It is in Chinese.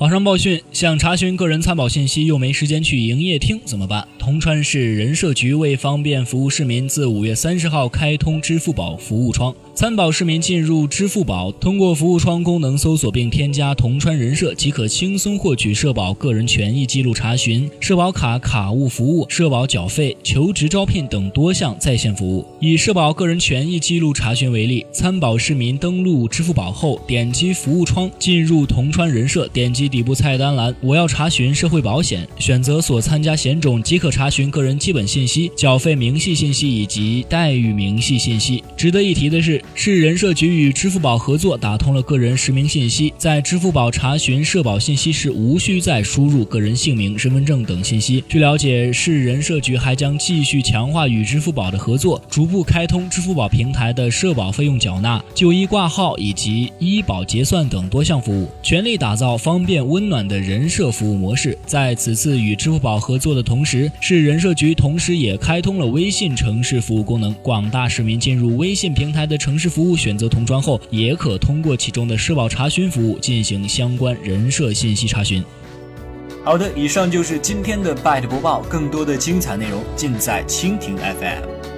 网上报讯，想查询个人参保信息又没时间去营业厅怎么办？铜川市人社局为方便服务市民，自五月三十号开通支付宝服务窗。参保市民进入支付宝，通过服务窗功能搜索并添加“铜川人社”，即可轻松获取社保个人权益记录查询、社保卡卡务服务、社保缴费、求职招聘等多项在线服务。以社保个人权益记录查询为例，参保市民登录支付宝后，点击服务窗，进入铜川人社，点击底部菜单栏“我要查询社会保险”，选择所参加险种，即可查询个人基本信息、缴费明细信息以及待遇明细信息。值得一提的是。市人社局与支付宝合作，打通了个人实名信息，在支付宝查询社保信息时，无需再输入个人姓名、身份证等信息。据了解，市人社局还将继续强化与支付宝的合作，逐步开通支付宝平台的社保费用缴纳、就医挂号以及医保结算等多项服务，全力打造方便温暖的人社服务模式。在此次与支付宝合作的同时，市人社局同时也开通了微信城市服务功能，广大市民进入微信平台的城。市服务选择同窗后，也可通过其中的社保查询服务进行相关人社信息查询。好的，以上就是今天的 Byte 播报，更多的精彩内容尽在蜻蜓 FM。